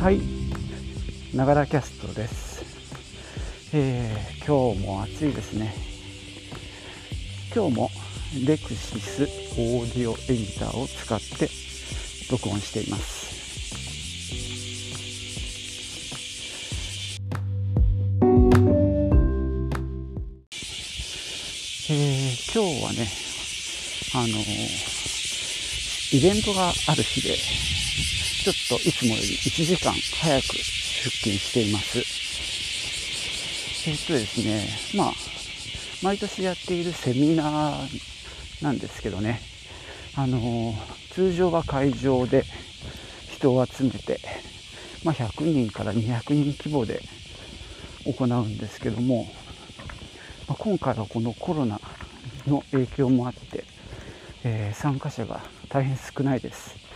はい。ながらキャストです、えー今日も暑いですね。今日もレクシスオーディオエディターを使って録音しています。えー今日はねあのイベントがある日でちょっといつもより1時間早く出勤しています。えっとですね、まあ、毎年やっているセミナーなんですけどね、あの、通常は会場で人を集めて、まあ、100人から200人規模で行うんですけども、まあ今回はこのコロナの影響もあって、えー参加者が大変少ないです。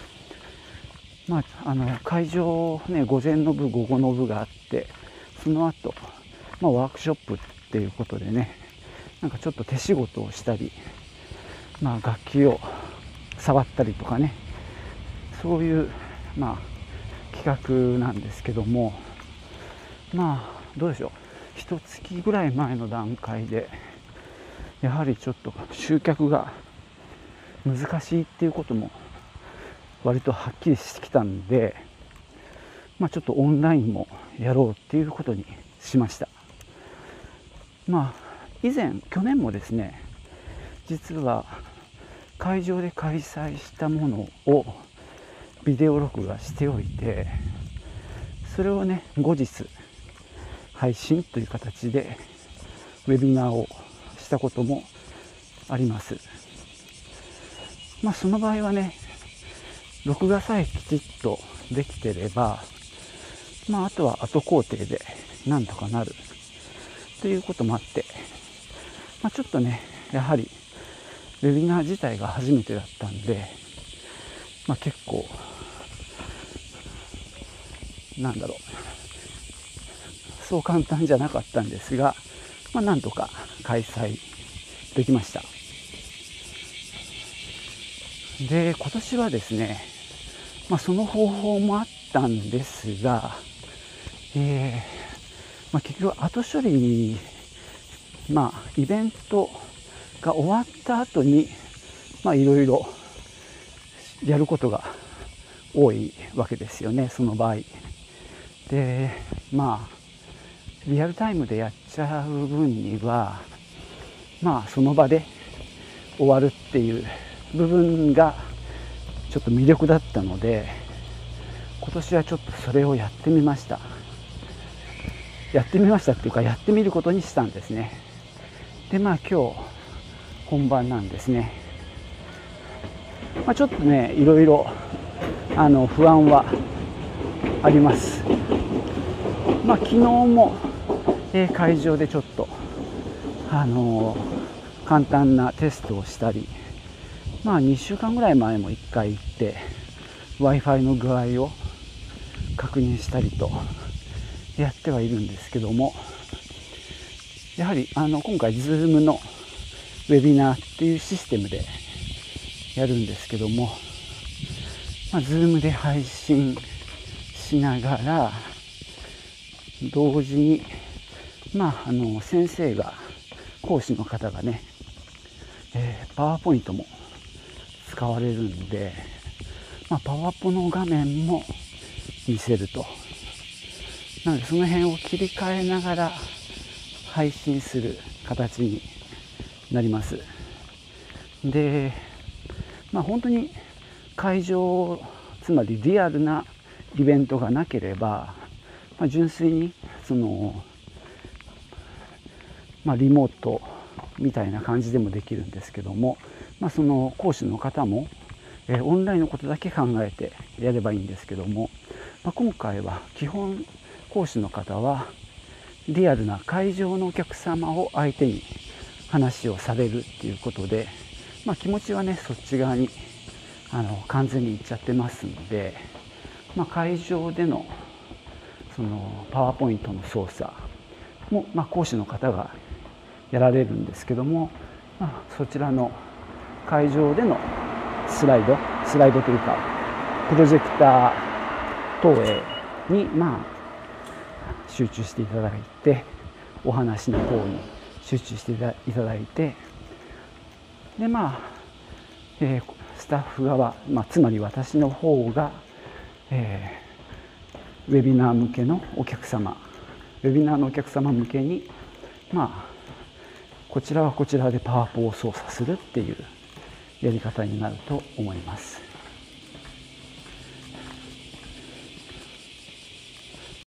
まあ、あの会場、ね、午前の部、午後の部があって、その後、まあワークショップっていうことでね、なんかちょっと手仕事をしたり、まあ、楽器を触ったりとかね、そういう、まあ、企画なんですけども、まあ、どうでしょう、一月ぐらい前の段階で、やはりちょっと集客が難しいっていうことも割とはっきりしてきたんで、まあ、ちょっとオンラインもやろうっていうことにしました。まあ以前去年もですね実は会場で開催したものをビデオ録画しておいてそれをね後日配信という形でウェビナーをしたこともあります。まあその場合はね録画さえきちっとできてればまああとは後工程でなんとかなる。ということもあって、まあ、ちょっとねやはりウェビナー自体が初めてだったんで、まあ、結構なんだろう。そう簡単じゃなかったんですが、まあ、なんとか開催できました。で今年はですね、まあ、その方法もあったんですが、えーまあ、結局後処理にまあイベントが終わった後にまあいろいろやることが多いわけですよねその場合。でまあリアルタイムでやっちゃう分にはまあその場で終わるっていう部分がちょっと魅力だったので今年はちょっとそれをやってみました。やってみましたっていうかやってみることにしたんですね。でまあ今日本番なんですね、まあ、ちょっとねいろいろあの不安はあります。まあ昨日も、えー会場でちょっとあのー簡単なテストをしたりまあ2週間ぐらい前も1回行って w i f i の具合を確認したりとやってはいるんですけどもやはりあの今回 Zoom のウェビナーっていうシステムでやるんですけども、まあ、Zoom で配信しながら同時にまああの先生が講師の方がね、えー、パワーポイントも使われるんで、まあ、パワポの画面も見せると。なのでその辺を切り替えながら配信する形になります。でまあ本当に会場つまりリアルなイベントがなければ、まあ、純粋にそのまあ、リモートみたいな感じでもできるんですけども、まあ、その講師の方も、えーオンラインのことだけ考えてやればいいんですけども、まあ、今回は基本講師の方はリアルな会場のお客様を相手に話をされるっていうことで、まあ、気持ちはねそっち側にあの完全にいっちゃってますんで、まあ、会場でのそのパワーポイントの操作も、まあ、講師の方がやられるんですけども、まあ、そちらの会場でのスライドスライドというかプロジェクター投影にまあ集中していただいてお話の方に集中していただいてでまあ、えー、スタッフ側、まあ、つまり私の方が、えー、ウェビナー向けのお客様ウェビナーのお客様向けにまあこちらはこちらでパワーポを操作するっていうやり方になると思います。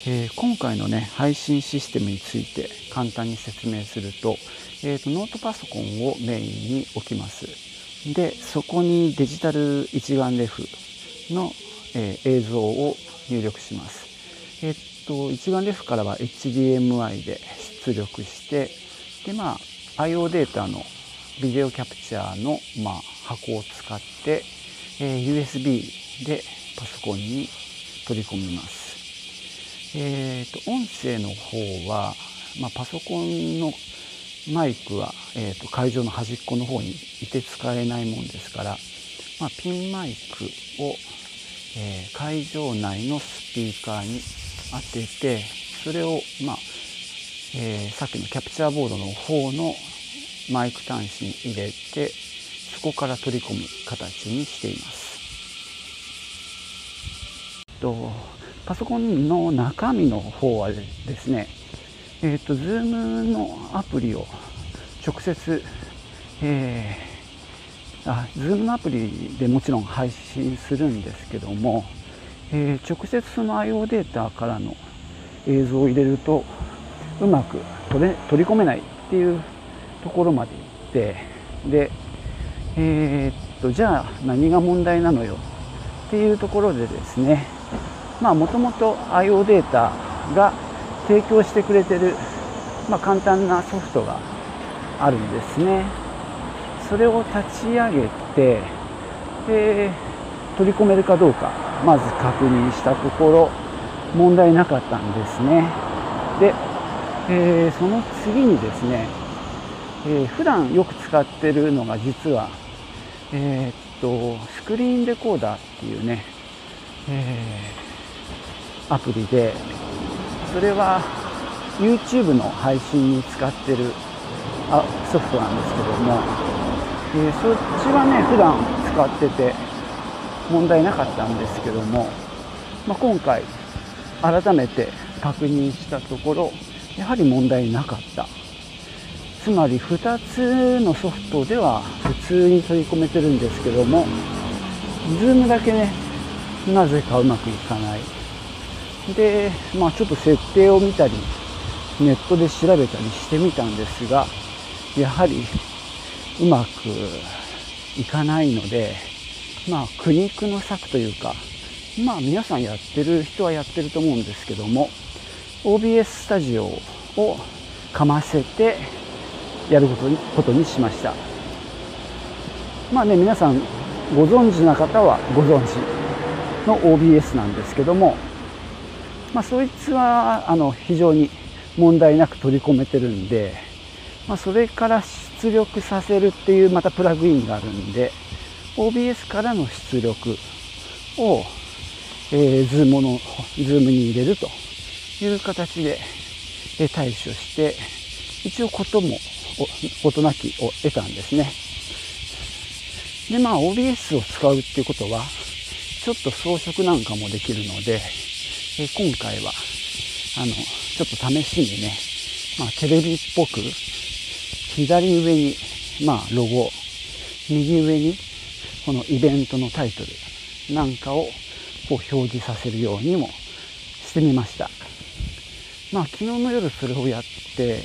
えー、今回のね配信システムについて簡単に説明すると,、えーと、ノートパソコンをメインに置きますでそこにデジタル一眼レフの、えー、映像を入力しますえっ、ー、と一眼レフからは HDMI で出力してでまあ IO データのビデオキャプチャーの、まあ、箱を使って、えー、USB でパソコンに取り込みます。えーと、音声の方は、まあ、パソコンのマイクは、えーと、会場の端っこの方にいて使えないもんですから、まあ、ピンマイクを、えー、会場内のスピーカーに当ててそれを、まあえー、さっきのキャプチャーボードの方のマイク端子に入れてこから取り込む形にしています。とパソコンの中身の方はですね、えっ、ー、と、Zoom のアプリを直接、えー、あ、Zoom のアプリでもちろん配信するんですけども、えー、直接その IO データからの映像を入れるとうまく取れ取り込めないっていうところまで行ってでえー、っとじゃあ何が問題なのよっていうところでですねまあもともと IO データが提供してくれてる、まあ、簡単なソフトがあるんですね。それを立ち上げてで取り込めるかどうかまず確認したところ問題なかったんですね。で、えー、その次にですね、えー、普段よく使ってるのが実はえー、っとスクリーンレコーダーっていうね、えーアプリでそれは YouTube の配信に使ってるあソフトなんですけども、えー、そっちはね普段使ってて問題なかったんですけども、まあ、今回改めて確認したところやはり問題なかった。つまり2つのソフトでは普通に取り込めてるんですけども Zoom だけねなぜかうまくいかないで、まあちょっと設定を見たり、ネットで調べたりしてみたんですが、やはりうまくいかないので、まあ苦肉の策というか、まあ皆さんやってる人はやってると思うんですけども、OBS スタジオをかませてやることにことにしました。まあね、皆さんご存知な方はご存知の OBS なんですけども、まあ、そいつはあの非常に問題なく取り込めてるんで、まあ、それから出力させるっていうまたプラグインがあるんで OBS からの出力を、えー、 Zoom の Zoom に入れるという形で対処して一応ことも事なきを得たんですね。でまあ OBS を使うっていうことはちょっと装飾なんかもできるのでえ今回は、あの、ちょっと試しにね、まあ、テレビっぽく、左上に、まあ、ロゴ、右上に、このイベントのタイトルなんかを、こう表示させるようにもしてみました。まあ、昨日の夜それをやって、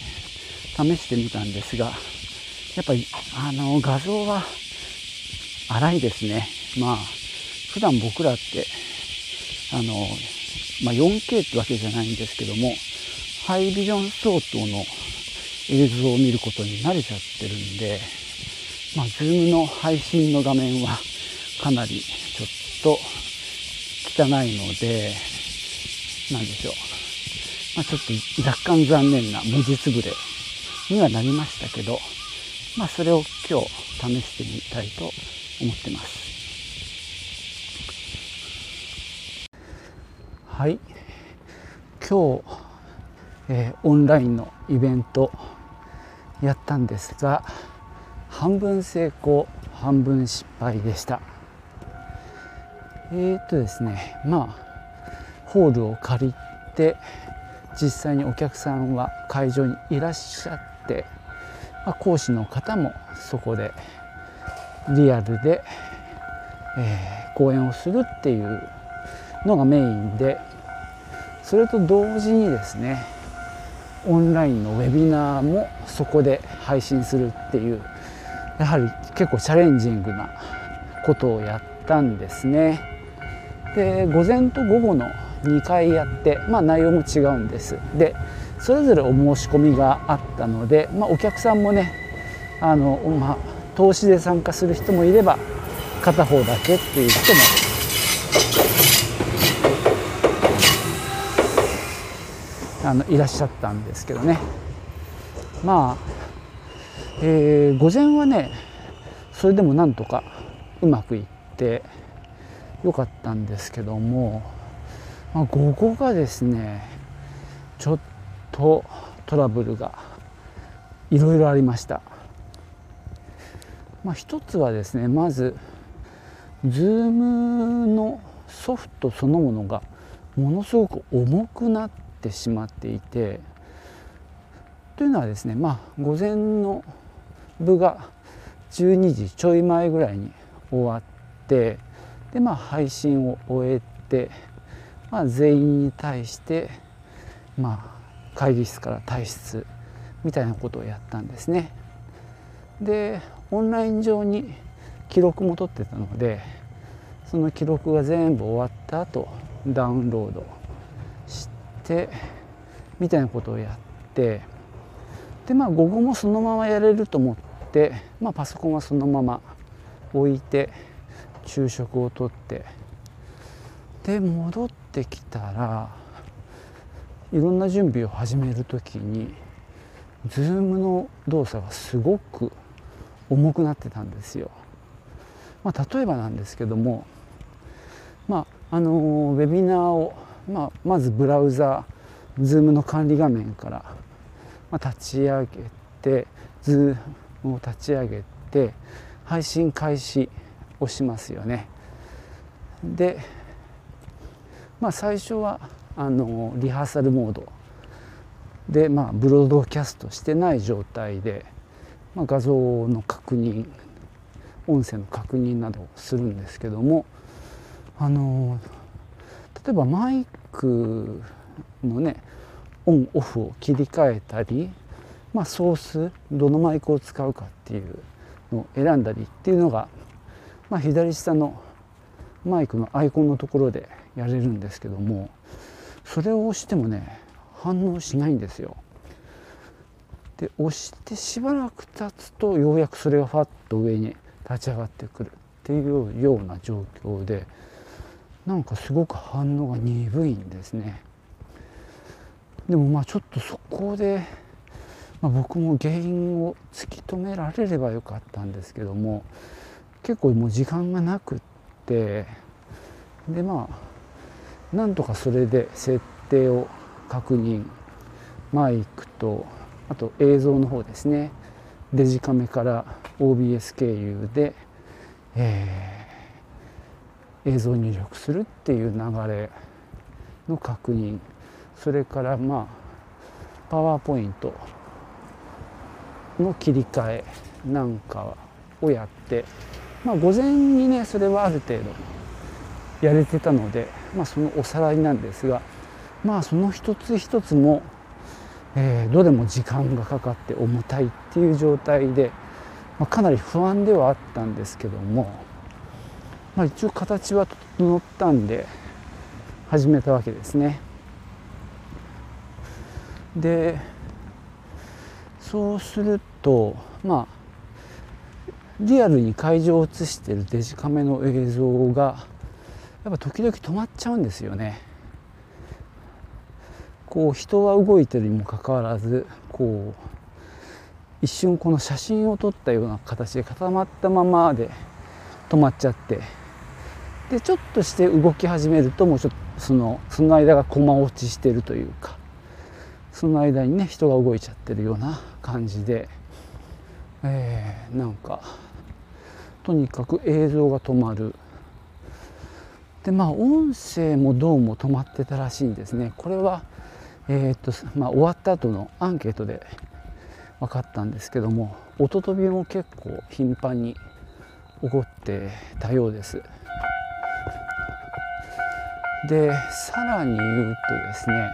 試してみたんですが、やっぱり、あの、画像は荒いですね。まあ、普段僕らって、あの、まあ、4K ってわけじゃないんですけども、ハイビジョン相当の映像を見ることに慣れちゃってるんで、まあ、ズームの配信の画面は かなりちょっと汚いので、なんでしょう。まあ、ちょっと若干残念な文字つぶれにはなりましたけど、まあ、それを今日試してみたいと思います思ってます。はい、今日、えー、オンラインのイベントやったんですが半分成功半分失敗でしたえー、っとですねまあホールを借りて実際にお客さんは会場にいらっしゃって、まあ、講師の方もそこでリアルで、えー、講演をするっていうのがメインでそれと同時にですねオンラインのウェビナーもそこで配信するっていうやはり結構チャレンジングなことをやったんですね。で午前と午後の2回やって、まあ、内容も違うんです。でそれぞれお申し込みがあったので、まあ、お客さんもねあの、まあ、投資で参加する人もいれば片方だけっていう人も。あのいらっしゃったんですけどね。まあ、えー、午前はねそれでもなんとかうまくいってよかったんですけども、まあ、午後がですねちょっとトラブルがいろいろありました。まあ、一つはですねまず Zoom のソフトそのものがものすごく重くなってしまっていてというのはですねまあ午前の部が12時ちょい前ぐらいに終わってでまあ配信を終えて、まあ、全員に対してまあ会議室から退出みたいなことをやったんですね。でオンライン上に記録も取ってたのでその記録が全部終わった後ダウンロードしてみたいなことをやってでまあ午後もそのままやれると思って、まあ、パソコンはそのまま置いて昼食をとってで戻ってきたらいろんな準備を始める時に Zoom の動作がすごく重くなってたんですよ。まあ、例えばなんですけども、まああのウェビナーを、まあ、まずブラウザ Zoom の管理画面から、まあ、立ち上げて Zoom を立ち上げて配信開始をしますよね。で、まあ、最初はあのリハーサルモードで、まあ、ブロードキャストしてない状態でまあ、画像の確認音声の確認などをするんですけどもあの例えばマイクのねオンオフを切り替えたり、まあ、ソースどのマイクを使うかっていうのを選んだりっていうのが、まあ、左下のマイクのアイコンのところでやれるんですけどもそれを押してもね反応しないんですよ。で押してしばらく経つとようやくそれがファッと上に立ち上がってくるっていうような状況でなんかすごく反応が鈍いんですね。でもまあちょっとそこで、まあ、僕も原因を突き止められればよかったんですけども結構もう時間がなくってでまあなんとかそれで設定を確認マイクとあと映像の方ですね。デジカメから OBS 経由で、えー、映像入力するっていう流れの確認。それからまあパワーポイントの切り替えなんかをやってまあ午前にねそれはある程度やれてたので、まあ、そのおさらいなんですがまあその一つ一つもえー、どれも時間がかかって重たいっていう状態で、まあ、かなり不安ではあったんですけども、まあ、一応形は整ったんで始めたわけですね。でそうするとまあリアルに会場を映しているデジカメの映像がやっぱ時々止まっちゃうんですよね。こう人は動いてるにもかかわらずこう一瞬この写真を撮ったような形で固まったままで止まっちゃってでちょっとして動き始めるともうちょっとそのその間が駒落ちしてるというかその間にね人が動いちゃってるような感じで、えー、なんかとにかく映像が止まる。でまあ音声もどうも止まってたらしいんですね。これはえー、っとまあ終わった後のアンケートで分かったんですけども音飛びも結構頻繁に起こってたようです。でさらに言うとですね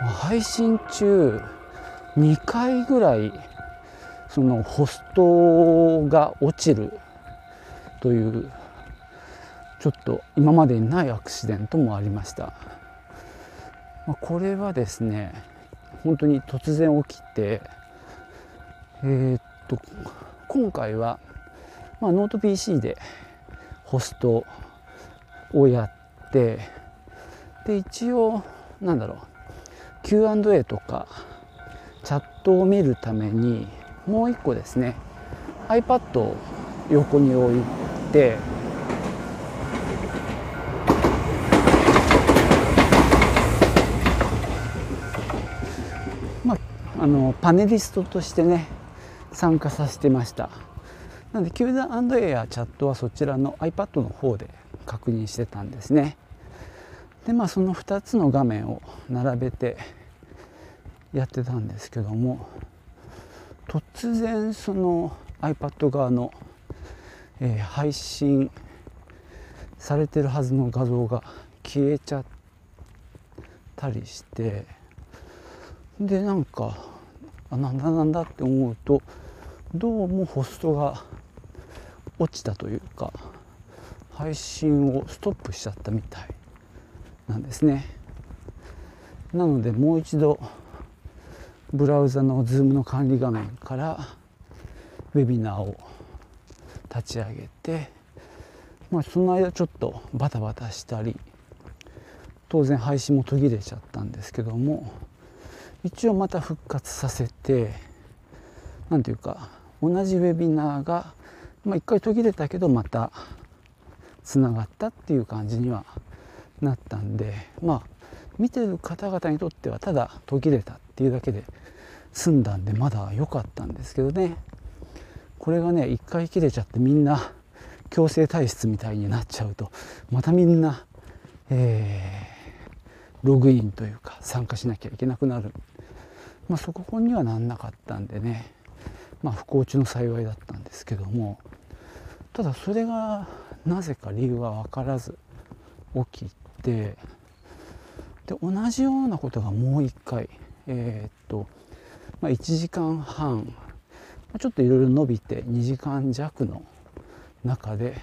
配信中2回ぐらいそのホストが落ちるというちょっと今までにないアクシデントもありました。まこれはですね本当に突然起きてえー、っと今回は、まあ、ノート PC でホストをやってで一応なんだろう Q&A とかチャットを見るためにもう一個ですね iPad を横に置いてまあのパネリストとしてね参加させてました。なので Q&A やチャットはそちらの iPad の方で確認してたんですね。でまあその2つの画面を並べてやってたんですけども突然その iPad 側の、えー、配信されてるはずの画像が消えちゃったりしてでなんかあなんだなんだって思うとどうもホストが落ちたというか配信をストップしちゃったみたいなんですね。なのでもう一度ブラウザの Zoom の管理画面からウェビナーを立ち上げて、まあ、その間ちょっとバタバタしたり当然配信も途切れちゃったんですけども一応また復活させて何ていうか同じウェビナーが、まあ、1回途切れたけどまたつながったっていう感じにはなったんでまあ見てる方々にとってはただ途切れたっていうだけで済んだんでまだ良かったんですけどね。これがね一回切れちゃってみんな強制体質みたいになっちゃうとまたみんな、えー、ログインというか参加しなきゃいけなくなる、まあ、そこにはなんなかったんでね、まあ、不幸中の幸いだったんですけども。ただそれがなぜか理由は分からず起きて。で同じようなことがもう一回えー、っと、まあ、1時間半ちょっといろいろ伸びて2時間弱の中で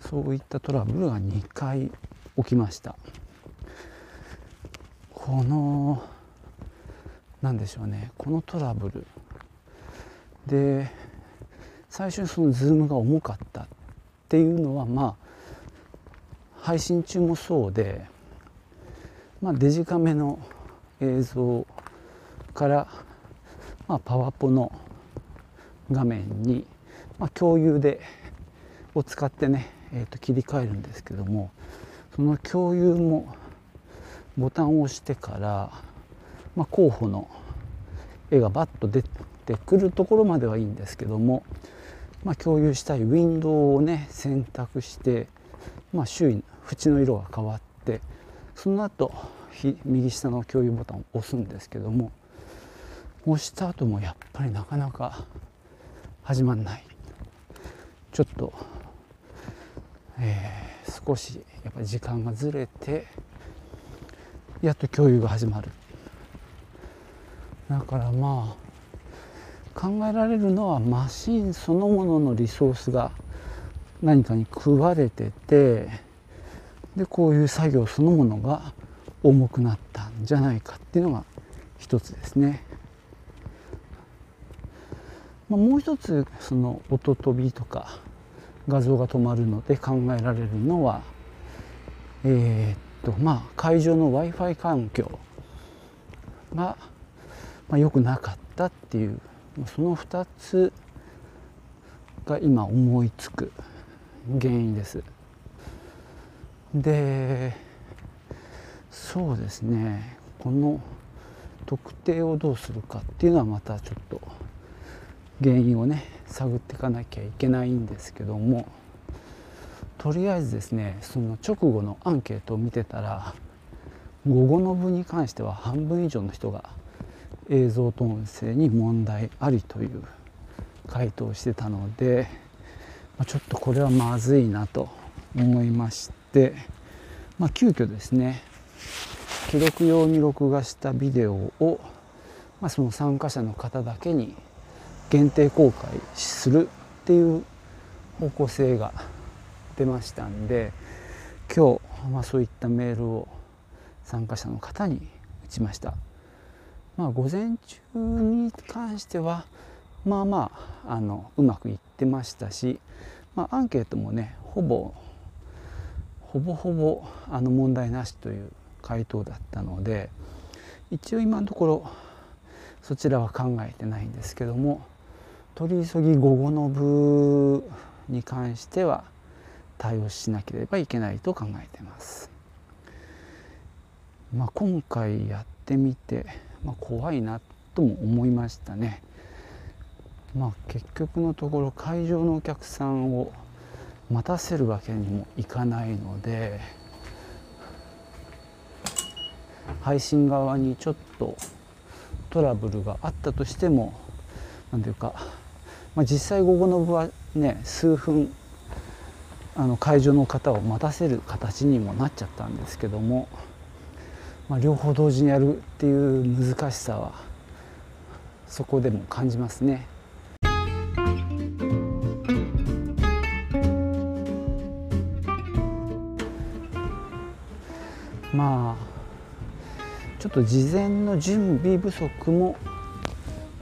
そういったトラブルが2回起きました。この何でしょうね。このトラブル。で最初にその Zoom が重かったっていうのはまあ配信中もそうで、まあ、デジカメの映像から、まあ、パワポの画面に、まあ、共有でを使ってね、えー、と切り替えるんですけどもその共有もボタンを押してから、まあ、候補の絵がバッと出てくるところまではいいんですけども、まあ、共有したいウィンドウをね選択して、まあ、周囲の縁の色が変わってその後右下の共有ボタンを押すんですけども押した後もやっぱりなかなか始まんない。ちょっと、えー、少しやっぱり時間がずれてやっと共有が始まる。だからまあ考えられるのはマシンそのもののリソースが何かに食われててでこういう作業そのものが重くなったんじゃないかっていうのが一つですね。まあ、もう一つその音飛びとか画像が止まるので考えられるのはえー、っとまあ会場の w i f i 環境が、まあ、良くなかったっていうその2つが今思いつく原因です。でそうですね。この特定をどうするかっていうのはまたちょっと原因をね探っていかなきゃいけないんですけどもとりあえずですねその直後のアンケートを見てたら午後の部に関しては半分以上の人が映像と音声に問題ありという回答をしてたのでちょっとこれはまずいなと思いまして、まあ、急遽ですね記録用に録画したビデオを、まあ、その参加者の方だけに限定公開するっていう方向性が出ましたんで今日、まあ、そういったメールを参加者の方に打ちました。まあ、午前中に関してはまあまああのうまくいってましたし、まあ、アンケートもねほぼほぼほぼあの問題なしという回答だったので一応今のところそちらは考えてないんですけども取り急ぎ午後の部に関しては対応しなければいけないと考えてます。まあ、今回やってみて、まあ、怖いなとも思いましたね。まあ、結局のところ会場のお客さんを待たせるわけにもいかないので配信側にちょっとトラブルがあったとしても何ていうか、まあ、実際午後の部はね数分あの会場の方を待たせる形にもなっちゃったんですけども、まあ、両方同時にやるっていう難しさはそこでも感じますね。まあちょっと事前の準備不足も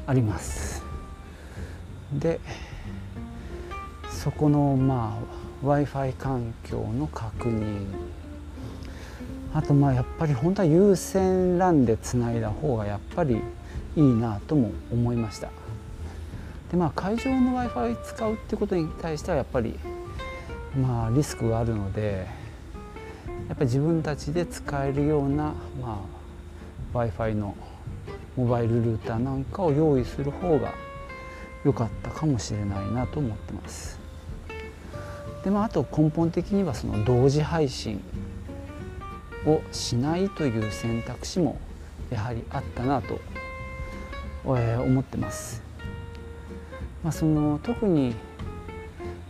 ありますでそこのまあ w i f i 環境の確認あとまあやっぱり本当は有線 LAN でつないだ方がやっぱりいいなとも思いましたでまあ会場の w i f i 使うってことに対してはやっぱりまあリスクがあるのでやっぱり自分たちで使えるようなまあ w i f i のモバイルルーターなんかを用意する方が良かったかもしれないなと思ってます。でまあ、あと根本的にはその同時配信をしないという選択肢もやはりあったなと、え思ってます。まあ、その特に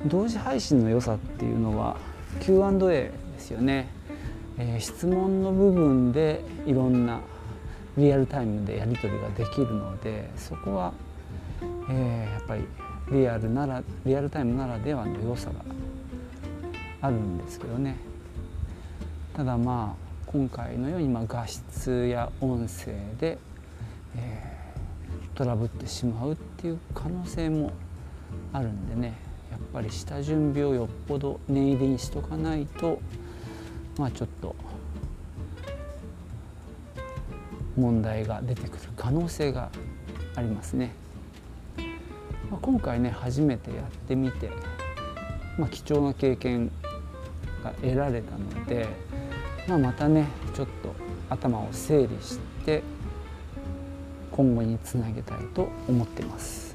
同時配信の良さっていうのは Q&A ですよね、えー、質問の部分でいろんなリアルタイムでやり取りができるのでそこは、えー、やっぱりリアルならリアルタイムならではの良さがあるんですけどねただまあ今回のようにま画質や音声で、えー、トラブってしまうっていう可能性もあるんでねやっぱり下準備をよっぽど念入りにしとかないとまあちょっと問題が出てくる可能性がありますね。まあ、今回ね初めてやってみて、まあ、貴重な経験が得られたので、まあ、またねちょっと頭を整理して今後につなげたいと思ってます。